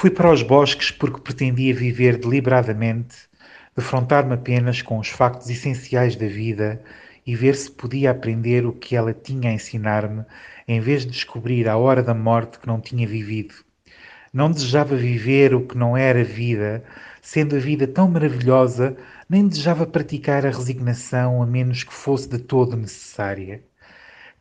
Fui para os bosques porque pretendia viver deliberadamente, defrontar-me apenas com os factos essenciais da vida e ver se podia aprender o que ela tinha a ensinar-me, em vez de descobrir a hora da morte que não tinha vivido. Não desejava viver o que não era vida, sendo a vida tão maravilhosa, nem desejava praticar a resignação a menos que fosse de todo necessária.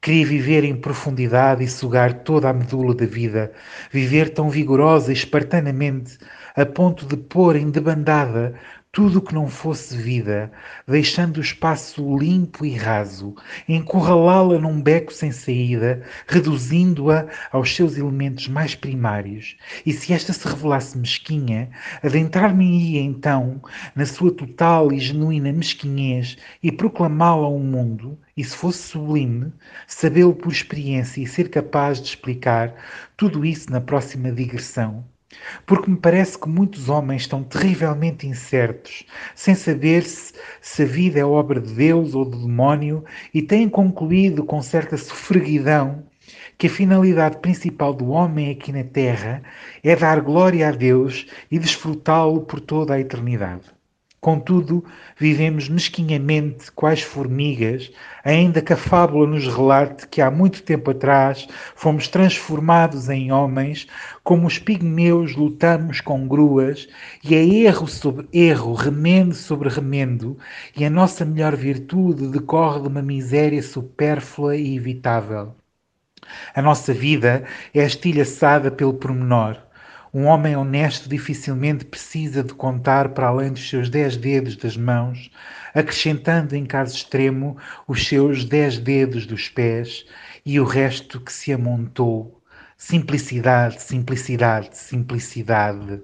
Queria viver em profundidade e sugar toda a medula da vida, viver tão vigorosa e espartanamente, a ponto de pôr em debandada tudo que não fosse vida, deixando o espaço limpo e raso, encurralá-la num beco sem saída, reduzindo-a aos seus elementos mais primários. E se esta se revelasse mesquinha, adentrar-me-ia então na sua total e genuína mesquinhez e proclamá-la ao mundo, e se fosse sublime, sabê-lo por experiência e ser capaz de explicar tudo isso na próxima digressão porque me parece que muitos homens estão terrivelmente incertos, sem saber se, se a vida é obra de Deus ou do demónio, e têm concluído com certa sofreguidão que a finalidade principal do homem aqui na Terra é dar glória a Deus e desfrutá-lo por toda a eternidade. Contudo, vivemos mesquinhamente, quais formigas, ainda que a fábula nos relate que há muito tempo atrás fomos transformados em homens, como os pigmeus lutamos com gruas, e é erro sobre erro, remendo sobre remendo, e a nossa melhor virtude decorre de uma miséria supérflua e evitável. A nossa vida é estilhaçada pelo pormenor um homem honesto dificilmente precisa de contar para além dos seus dez dedos das mãos, acrescentando em caso extremo os seus dez dedos dos pés e o resto que se amontou. Simplicidade, simplicidade, simplicidade.